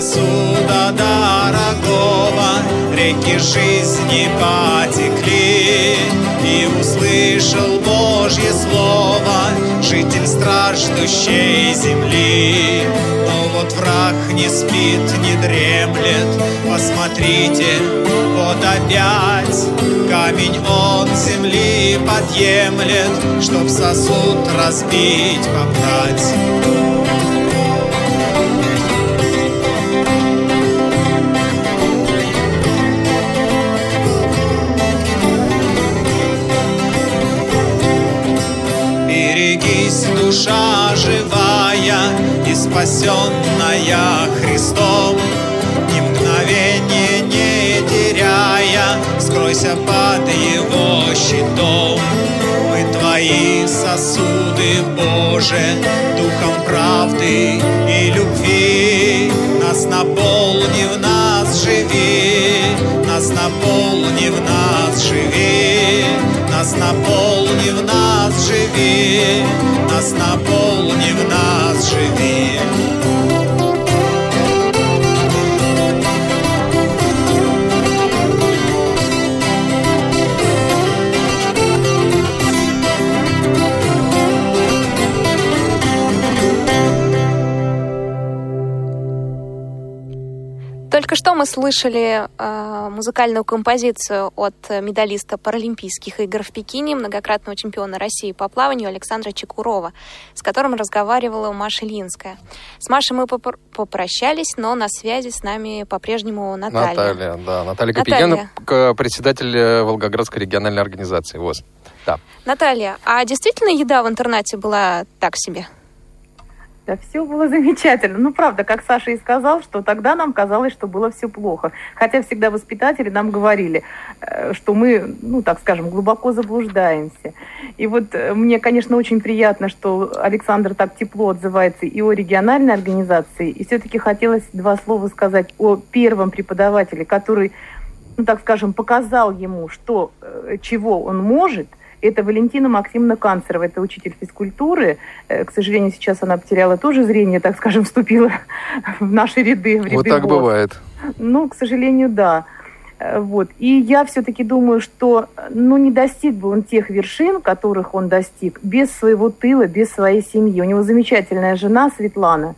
G: сосуда дорогого Реки жизни потекли. И услышал Божье Слово Житель страждущей земли. Но вот враг не спит, не дремлет. Посмотрите, вот опять Камень он земли подъемлет Чтоб сосуд разбить, попрать спасенная Христом, ни мгновение не теряя, скройся под Его щитом. Мы Твои сосуды Боже, Духом правды и любви. Нас наполни в нас живи, нас наполни в нас живи, нас наполни в нас живи, нас наполни в нас живи.
A: Что мы слышали э, музыкальную композицию от медалиста Паралимпийских игр в Пекине, многократного чемпиона России по плаванию Александра Чекурова, с которым разговаривала Маша Линская. С Машей мы попр- попрощались, но на связи с нами по-прежнему Наталья.
B: Наталья, да. Наталья
A: Наталья.
B: Копейкина, председатель э, Волгоградской региональной организации ВОЗ. Да.
A: Наталья, а действительно еда в интернате была так себе?
D: Да, все было *laughs* замечательно. Ну, правда, как Саша и сказал, что тогда нам казалось, что было все плохо. Хотя всегда воспитатели нам говорили, э, что мы, ну, так скажем, глубоко заблуждаемся. И вот э, мне, конечно, очень приятно, что Александр так тепло отзывается и о региональной организации. И все-таки хотелось два слова сказать о первом преподавателе, который, ну, так скажем, показал ему, что, э, чего он может – это Валентина Максимовна Канцерова, это учитель физкультуры. Э, К сожалению, сейчас она потеряла тоже зрение, так скажем, *laughs* вступила в наши ряды. В ряды
B: Вот так
D: ВОЗ.
B: бывает.
D: Ну, к сожалению, да. Э, Вот. И я все-таки думаю, что ну, не достиг бы он тех вершин, которых он достиг, без своего тыла, без своей семьи. У него замечательная жена Светлана.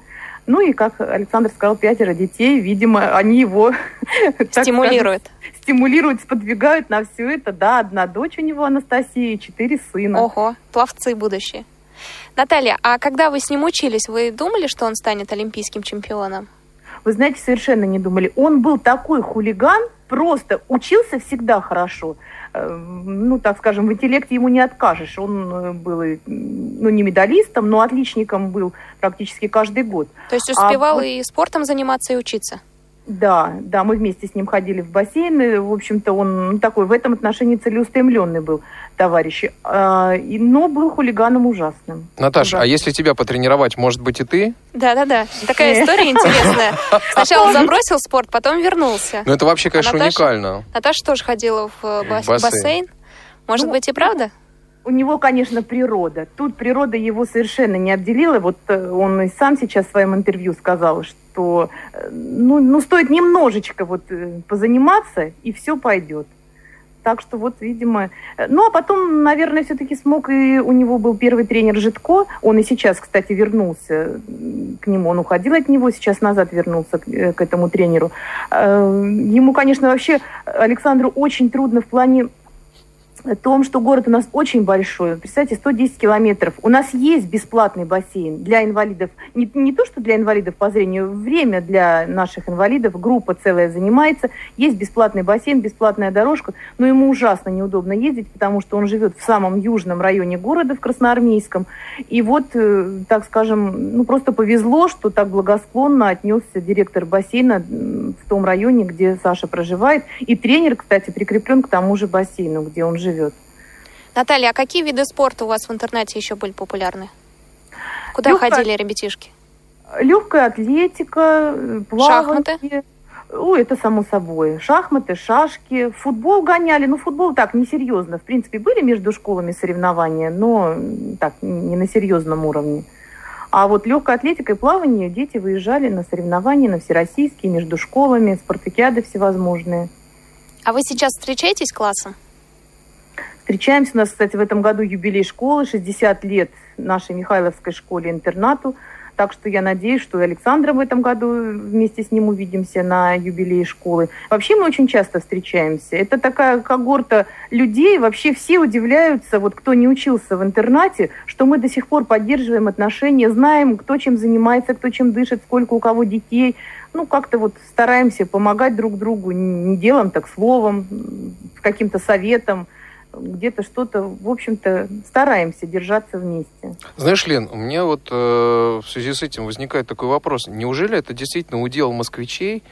D: Ну и, как Александр сказал, пятеро детей. Видимо, они его *laughs*
A: Стимулирует.
D: Стимулируют, сподвигают на все это. Да, одна дочь у него Анастасия и четыре сына.
A: Ого, пловцы будущие. Наталья, а когда вы с ним учились, вы думали, что он станет олимпийским чемпионом?
D: Вы знаете, совершенно не думали. Он был такой хулиган, просто учился всегда хорошо. Э, Ну, так скажем, в интеллекте ему не откажешь. Он э, был, и, ну, не медалистом, но отличником был практически каждый год.
A: То есть
D: А
A: успевал
D: вот-
A: и спортом заниматься, и учиться?
D: Да, да, мы вместе с ним ходили в бассейн. и, В общем-то, он ну, такой в этом отношении целеустремленный был товарищ. А, и- но был хулиганом ужасным.
B: Наташа, а
D: Ужасным.
B: если тебя потренировать, может быть, и ты?
A: Да-да-да, такая история интересная. *laughs* Сначала забросил спорт, потом вернулся.
B: Ну, это вообще, конечно, уникально.
A: Наташа тоже ходила в э,
B: бассейн.
A: Может
D: Ну,
A: быть, и правда?
D: У него, конечно, природа. Тут природа его совершенно не обделила. Вот э, он и сам сейчас в своем интервью сказал, что э, ну, ну стоит немножечко вот э, позаниматься, и все пойдет. Так что вот, видимо... Ну, а потом, наверное, все-таки смог, и у него был первый тренер Житко. Он и сейчас, кстати, вернулся к нему. Он уходил от него, сейчас назад вернулся к, к этому тренеру. Ему, конечно, вообще, Александру очень трудно в плане о том, что город у нас очень большой. Представьте, 110 километров. У нас есть бесплатный бассейн для инвалидов. Не, не то, что для инвалидов по зрению, время для наших инвалидов. Группа целая занимается. Есть бесплатный бассейн, бесплатная дорожка. Но ему ужасно неудобно ездить, потому что он живет в самом южном районе города, в Красноармейском. И вот, э, так скажем, ну просто повезло, что так благосклонно отнесся директор бассейна в том районе, где Саша проживает. И тренер, кстати, прикреплен к тому же бассейну, где он живет.
A: Наталья, а какие виды спорта у вас в интернете еще были популярны? Куда
D: Лёгкая-
A: ходили ребятишки?
D: Легкая атлетика, плавание.
A: Шахматы?
D: Ой, это само собой. Шахматы, шашки, футбол гоняли. Ну, футбол так, несерьезно. В принципе, были между школами соревнования, но так, не на серьезном уровне. А вот легкая атлетика и плавание дети выезжали на соревнования, на всероссийские, между школами, спартакиады всевозможные.
A: А вы сейчас встречаетесь классом?
D: Встречаемся. У нас, кстати, в этом году юбилей школы, 60 лет нашей Михайловской школе-интернату. Так что я надеюсь, что и Александра в этом году вместе с ним увидимся на юбилее школы. Вообще мы очень часто встречаемся. Это такая когорта людей. Вообще все удивляются, вот кто не учился в интернате, что мы до сих пор поддерживаем отношения, знаем, кто чем занимается, кто чем дышит, сколько у кого детей. Ну, как-то вот стараемся помогать друг другу не делом, так словом, каким-то советом. Где-то что-то, в общем-то, стараемся держаться вместе.
B: Знаешь, Лен, у меня вот э, в связи с этим возникает такой вопрос. Неужели это действительно удел москвичей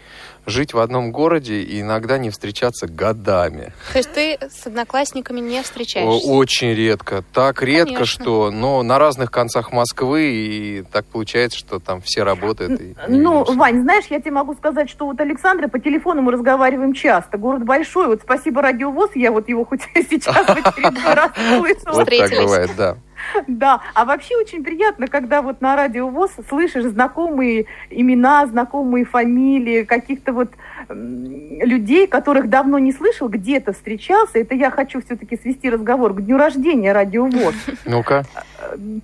B: жить в одном городе и иногда не встречаться годами?
A: То есть ты с одноклассниками не встречаешься?
B: Очень редко. Так редко,
A: Конечно.
B: что, но на разных концах Москвы, и так получается, что там все работают. и
D: Ну. Вань, знаешь, я тебе могу сказать, что вот Александра по телефону мы разговариваем часто. Город большой. Вот спасибо радиовоз, я вот его хоть *laughs* сейчас в очередной раз слышала. *laughs*
B: Вот так бывает, да.
D: Да, а вообще очень приятно, когда вот на радио ВОЗ слышишь знакомые имена, знакомые фамилии, каких-то вот людей, которых давно не слышал, где-то встречался. Это я хочу все-таки свести разговор к дню рождения радио ВОЗ.
B: Ну-ка.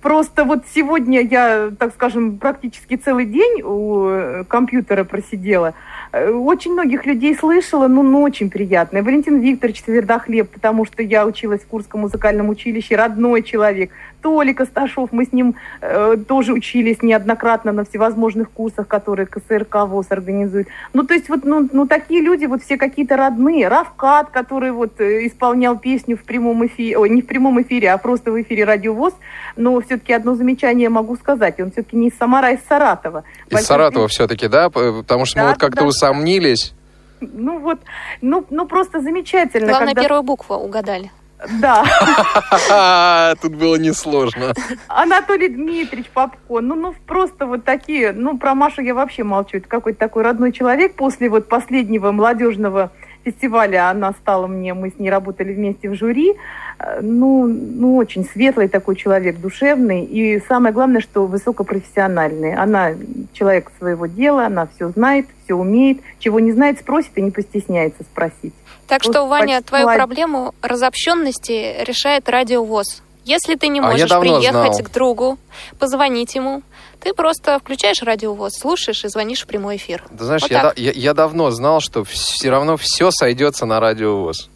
D: Просто вот сегодня я, так скажем, практически целый день у э, компьютера просидела. Э, Очень многих людей слышала, ну, ну, очень приятно. Валентин Викторович Твердохлеб, потому что я училась в Курском музыкальном училище, родной человек. Толик Асташов, мы с ним э, тоже учились неоднократно на всевозможных курсах, которые КСРК ВОЗ организует. Ну, то есть вот, ну, ну такие люди вот все какие-то родные. Равкат, который вот э, исполнял песню в прямом эфире, ой, не в прямом эфире, а просто в эфире Радио ВОЗ. Но все-таки одно замечание могу сказать. Он все-таки не из Самара, а из Саратова.
B: Из
D: Большой
B: Саратова все-таки, да? Потому что мы
D: Да,
B: вот как-то
D: да.
B: усомнились.
D: Ну вот, ну, ну просто замечательно.
A: Главное,
D: когда-
A: первую букву угадали.
D: Да, *laughs*
B: Тут было несложно.
D: Анатолий Дмитриевич Попкон, ну, ну просто вот такие, ну про Машу я вообще молчу, это какой-то такой родной человек. После вот последнего молодежного фестиваля она стала мне, мы с ней работали вместе в жюри, Э, ну, ну очень светлый такой человек, душевный и самое главное, что высокопрофессиональный. Она человек своего дела, она все знает, все умеет, чего не знает, спросит и не постесняется спросить.
A: Так
D: Вот
A: что, Ваня,
D: почти
A: твою
B: А
A: проблему разобщенности решает радиовоз. Если ты не
B: А
A: можешь
B: давно
A: приехать
B: знал.
A: к другу, позвонить ему, ты просто включаешь радиовоз, слушаешь и звонишь в прямой эфир.
B: Ты знаешь,
A: Вот
B: я, да- я, я давно знал, что все равно все сойдется на радиовоз.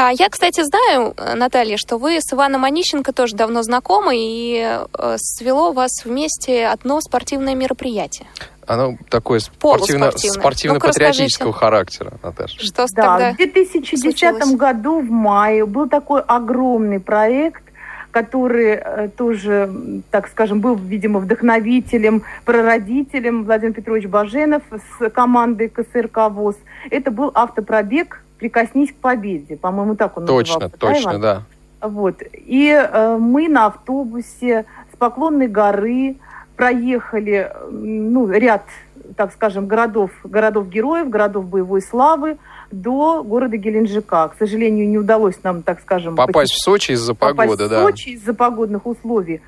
A: А я, кстати, знаю, э, Наталья, что вы с Иваном Онищенко тоже давно знакомы, и э, свело вас вместе одно спортивное мероприятие.
B: Оно такое спортивно, спортивно-патриотического характера, Наташа.
A: Что
D: Да,
A: тогда?
D: в 2010
A: случилось?
D: году в мае был такой огромный проект, который э, тоже, так скажем, был, видимо, вдохновителем, прародителем Владимир Петрович Баженов с командой КСРК ВОЗ. Это был автопробег «Прикоснись к победе». По-моему, так он
B: Точно,
D: назывался.
B: точно,
D: Иван?
B: да.
D: Вот. И э, мы на автобусе с Поклонной горы проехали ну, ряд, так скажем, городов, городов-героев, городов боевой славы до города Геленджика. К сожалению, не удалось нам, так скажем,
B: Попасть в Сочи из-за
D: попасть
B: погоды,
D: в
B: да.
D: Сочи из-за погодных условий.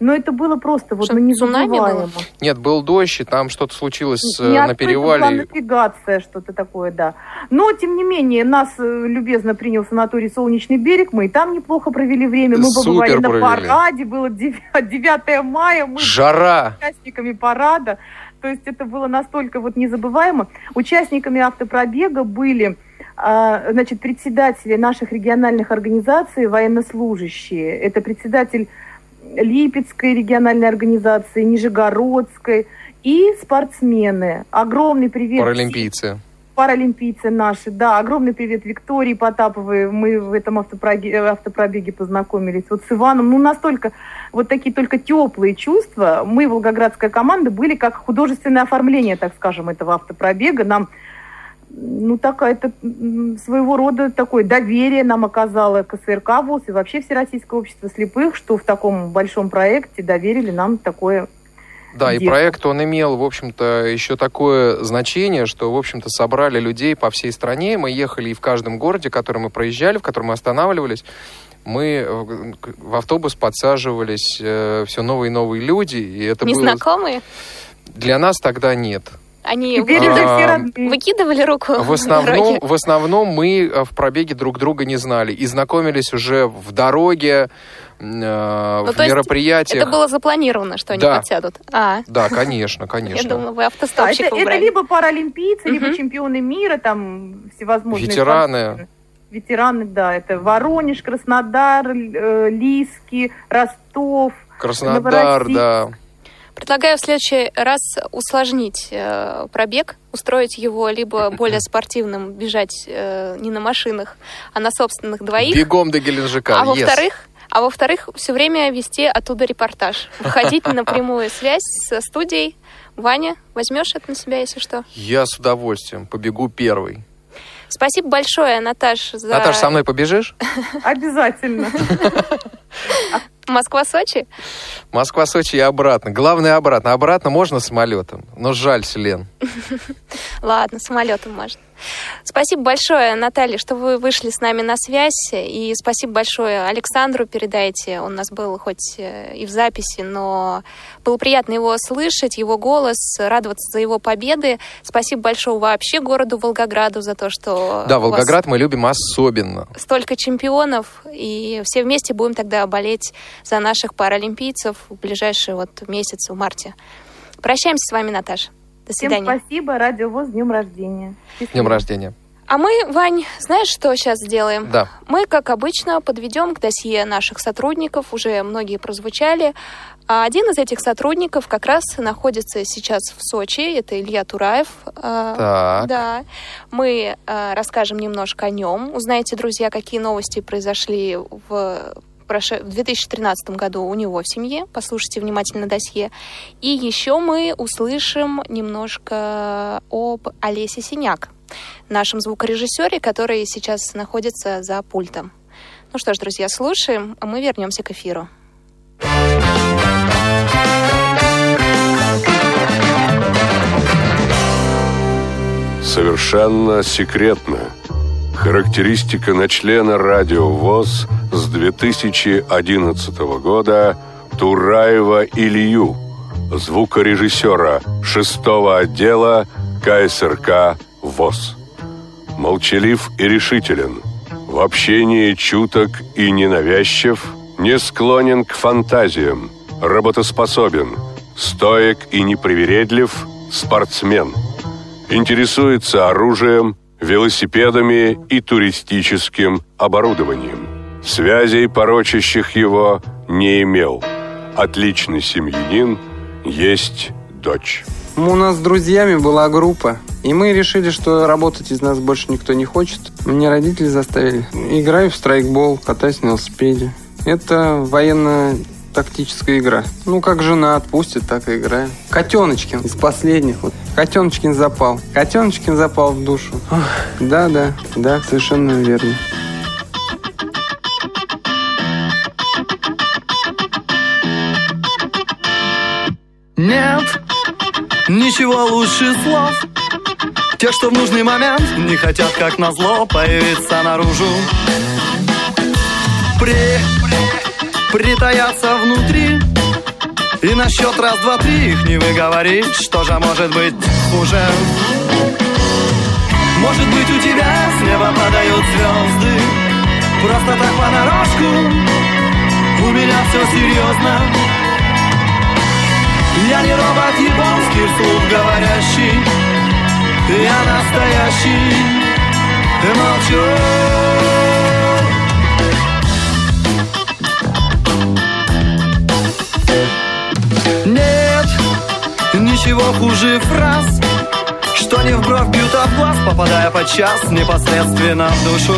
D: Но это было просто вот, ну, незабываемо.
B: Нет, был дождь, и там что-то случилось э,
D: Не
B: на перевале.
D: была навигация, что-то такое, да. Но, тем не менее, нас э, любезно принял санаторий «Солнечный берег». Мы и там неплохо провели время. Мы побывали
B: Супер
D: на
B: провели.
D: параде. Было 9, 9 *laughs* мая. Мы
B: Жара!
D: были участниками парада. То есть это было настолько вот незабываемо. Участниками автопробега были а, значит, председатели наших региональных организаций, военнослужащие. Это председатель Липецкой региональной организации, Нижегородской. И спортсмены. Огромный привет
B: Паралимпийцы.
D: паралимпийцы наши, да, огромный привет Виктории Потаповой, мы в этом автопробеге, автопробеге познакомились, вот с Иваном, ну настолько, вот такие только теплые чувства, мы, волгоградская команда, были как художественное оформление, так скажем, этого автопробега, нам ну, такая это своего рода такое доверие нам оказало КСРК ВОЗ и вообще Всероссийское общество слепых, что в таком большом проекте доверили нам такое
B: Да, и проект, он имел, в общем-то, еще такое значение, что, в общем-то, собрали людей по всей стране. Мы ехали и в каждом городе, который мы проезжали, в котором мы останавливались. Мы э, в автобус подсаживались все новые и новые люди, и это было...
A: Незнакомые?
B: Для нас тогда нет.
A: Они
B: А,
A: выкидывали руку
B: В основном, в основном мы э, в пробеге друг друга не знали и знакомились уже в дороге, э, в
A: Ну, есть
B: мероприятиях.
A: Это было запланировано, что они
B: Да.
A: подсядут? А,
B: Да, конечно, *laughs*
A: я
B: конечно.
A: думала, вы
D: А,
A: автостопщик
D: это, это
A: убрали.
D: либо паралимпийцы, либо
A: Мгм.
D: чемпионы мира, там всевозможные.
B: Ветераны.
D: спортсмены. Ветераны, да. Это Воронеж, Краснодар, э, Лиски, Ростов.
B: Краснодар, да.
A: Предлагаю в следующий раз усложнить э, пробег, устроить его либо *laughs* более спортивным, бежать э, не на машинах, а на собственных двоих.
B: Бегом до Геленджика.
A: А
B: yes.
A: во-вторых, а во-вторых, все время вести оттуда репортаж. *laughs* Выходить на прямую связь со студией. Ваня, возьмешь это на себя, если что?
B: Я с удовольствием побегу первый.
A: Спасибо большое, Наташ, за...
B: Наташ, со мной побежишь? *laughs*
D: Обязательно.
A: Москва-Сочи?
B: Москва-Сочи и обратно. Главное обратно. Обратно можно самолетом, но жаль, Лен. *laughs*
A: Ладно, самолетом можно. Спасибо большое, Наталья, что вы вышли с нами на связь. И спасибо большое Александру передайте. Он у нас был хоть э, и в записи, но было приятно его слышать, его голос, радоваться за его победы. Спасибо большое вообще городу Волгограду за то, что...
B: Да, Волгоград мы любим особенно.
A: Столько чемпионов, и все вместе будем тогда болеть за наших паралимпийцев в ближайший вот месяц, в марте. Прощаемся с вами, Наташа. До свидания.
D: Всем спасибо. Радио ВОЗ. С днем рождения.
B: С днем рождения.
A: А мы, Вань, знаешь, что сейчас сделаем?
B: Да.
A: Мы, как обычно, подведем к досье наших сотрудников, уже многие прозвучали. А один из этих сотрудников как раз находится сейчас в Сочи, это Илья Тураев.
B: Так.
A: Да. Мы расскажем немножко о нем. Узнаете, друзья, какие новости произошли в в 2013 году у него в семье. Послушайте внимательно досье. И еще мы услышим немножко об Олесе Синяк, нашем звукорежиссере, который сейчас находится за пультом. Ну что ж, друзья, слушаем, а мы вернемся к эфиру.
H: Совершенно секретно. Характеристика на члена радио ВОЗ с 2011 года Тураева Илью, звукорежиссера 6 отдела КСРК ВОЗ. Молчалив и решителен, в общении чуток и ненавязчив, не склонен к фантазиям, работоспособен, стоек и непривередлив, спортсмен. Интересуется оружием, велосипедами и туристическим оборудованием. Связей, порочащих его, не имел. Отличный семьянин, есть дочь.
I: У нас с друзьями была группа, и мы решили, что работать из нас больше никто не хочет. Мне родители заставили. Играю в страйкбол, катаюсь на велосипеде. Это военно тактическая игра. Ну, как жена отпустит, так и играю. Котеночкин из последних. Вот. Котеночкин запал. Котеночкин запал в душу. Да, да, да, совершенно верно.
J: Нет, ничего лучше слов Те, что в нужный момент не хотят, как назло, появиться наружу При притаятся внутри. И на счет раз, два, три их не выговорить. Что же может быть хуже? Может быть у тебя с неба падают звезды. Просто так понарошку. У меня все серьезно Я не робот японский вслух говорящий. Я настоящий. Молчу ничего хуже фраз Что не в бровь бьют, а в глаз Попадая подчас непосредственно в душу.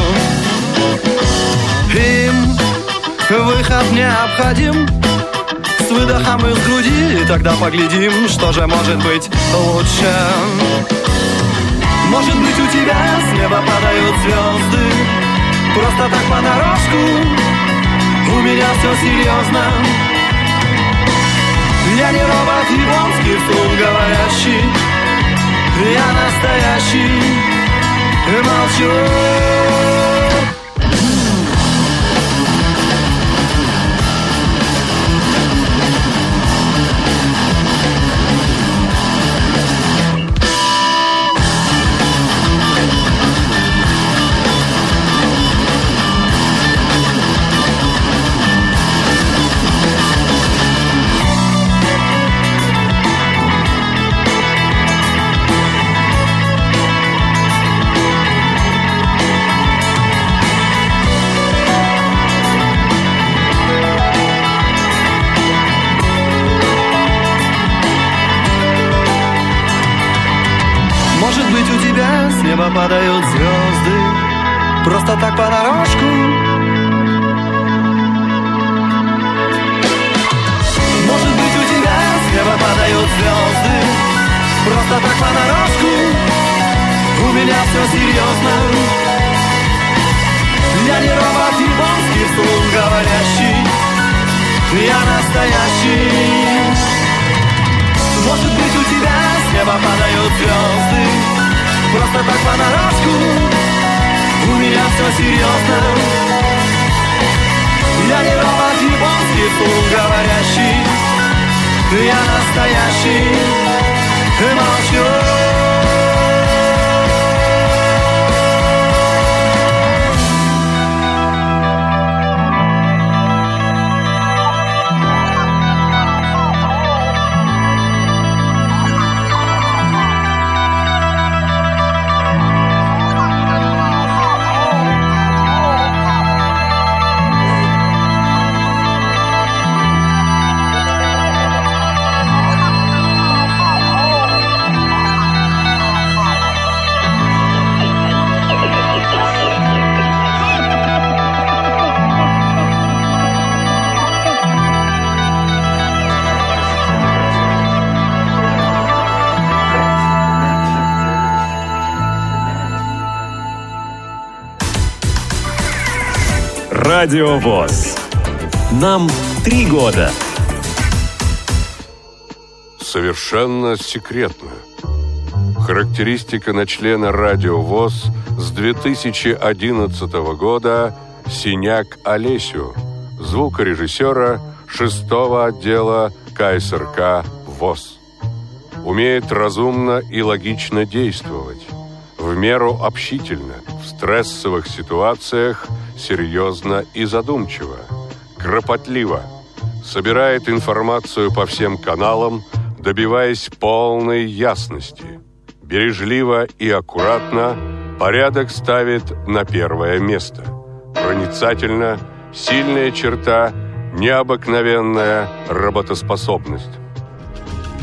J: Им выход необходим С выдохом из груди И тогда поглядим, что же может быть лучше. Может быть у тебя с неба падают звезды Просто так понарошку У меня все серьезно я не робот японский вслух говорящий. Я настоящий. Молчу падают звезды Просто так понарошку. Может быть у тебя с неба падают звезды Просто так понарошку? У меня все серьезно Я не робот японский вслух говорящий. Я настоящий. Может быть у тебя с неба падают звезды Просто так понарошку. У меня все серьезно Я не робот японский вслух говорящий. Я настоящий. Молчу
K: Радио ВОЗ. Нам три года.
H: Совершенно секретно. Характеристика на члена Радио ВОЗ с 2011 года Синяк Олесю, звукорежиссера шестого отдела КСРК ВОЗ. Умеет разумно и логично действовать, в меру общительно, в стрессовых ситуациях серьезно и задумчиво, кропотливо, собирает информацию по всем каналам, добиваясь полной ясности, бережливо и аккуратно порядок ставит на первое место, проницательно, сильная черта, необыкновенная работоспособность.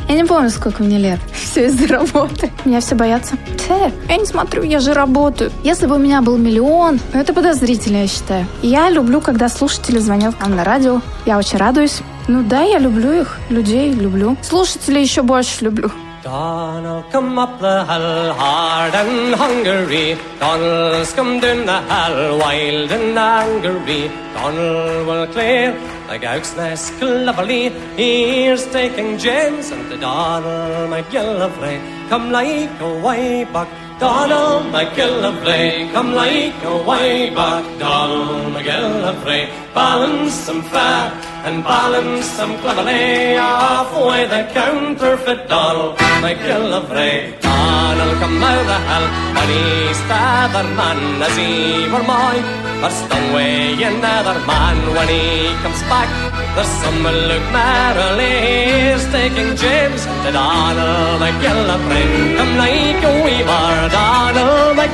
L: Я не помню, сколько мне лет. *laughs* Все из-за работы. Меня все боятся. Тэ, я не смотрю, я же работаю. Если бы у меня был миллион, это подозрительно, я считаю. Я люблю, когда слушатели звонят нам на радио. Я очень радуюсь. Ну да, я люблю их, людей люблю. Слушателей еще больше люблю.
M: Donald come up the hill hard and hungry. Donald's come down the hill wild and angry. Donald will clear the gowk's nest cleverly. Here's taking James and the Donald McGillivray. Come like a way back. Donald McGillivray, come like a way back. Donald McGillivray, balance some fat and balance some cleverly off with a counterfeit doll. They I'll come out of hell hel he's the other man is even mooi. There's some way another man when he comes back. There's some look merrily he's taking James to Donald the Come like a weaver, Donald the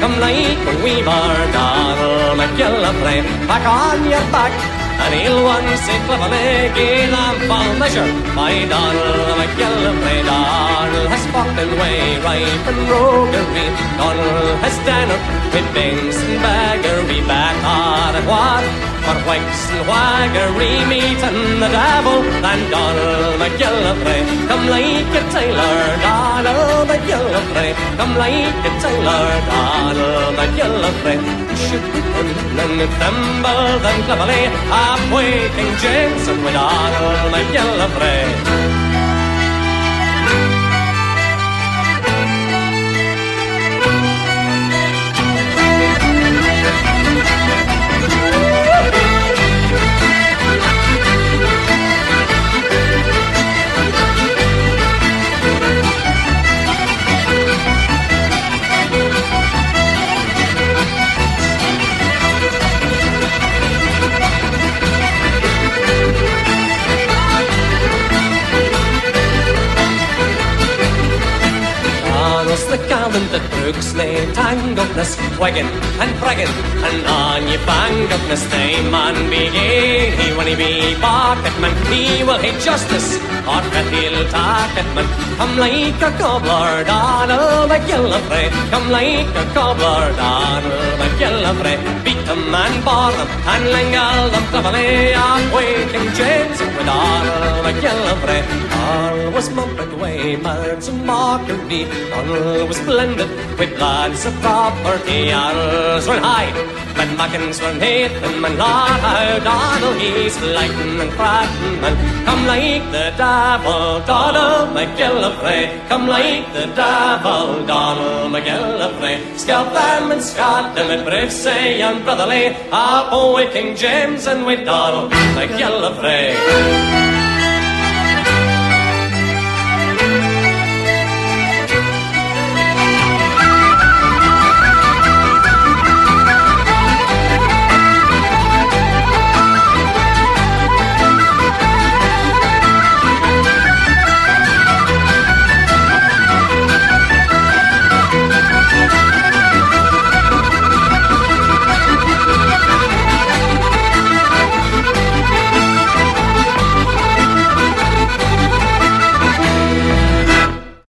M: Come like a weaver, Donald the Gillifrey. Back on your back. And he'll one say cleverly gain and fall measure by Donald McGillivray. Donald has fought and way right and roguery. Donald has done up with banks and baggery back on at what? For whigs and waggery meeting the devil and Donald McGillivray. Come like a tailor, Donald McGillivray. Kamlayıp çaylar Ağrıda yıllıklı Işık tutulun Tımbıldan klavalı Apoy King Jameson Ve ağrıda yıllıklı komen the brooks sneed hang op nes wagon en praggen en aan je bang op nes man begin. He when he be bark at man, he will hate justice. Art that he'll talk at man. Come like a cobbler, Donald McGillivray. Come like a cobbler, Donald McGillivray. Beat them and bar him, and langle them cleverly. I'm waiting James with Donald McGillivray. All was mumped way, Mards and Mockery. Donald was blended with lads of property. Arls were high, but Mackins were Nathan, and Lord, Donald he's lightin' and frattin', and come like the devil, Donald McGillivray. Come like the devil, Donald McGillivray. Scalp them and scat them at brave say and brotherly. Up with King James and with Donald McGillivray.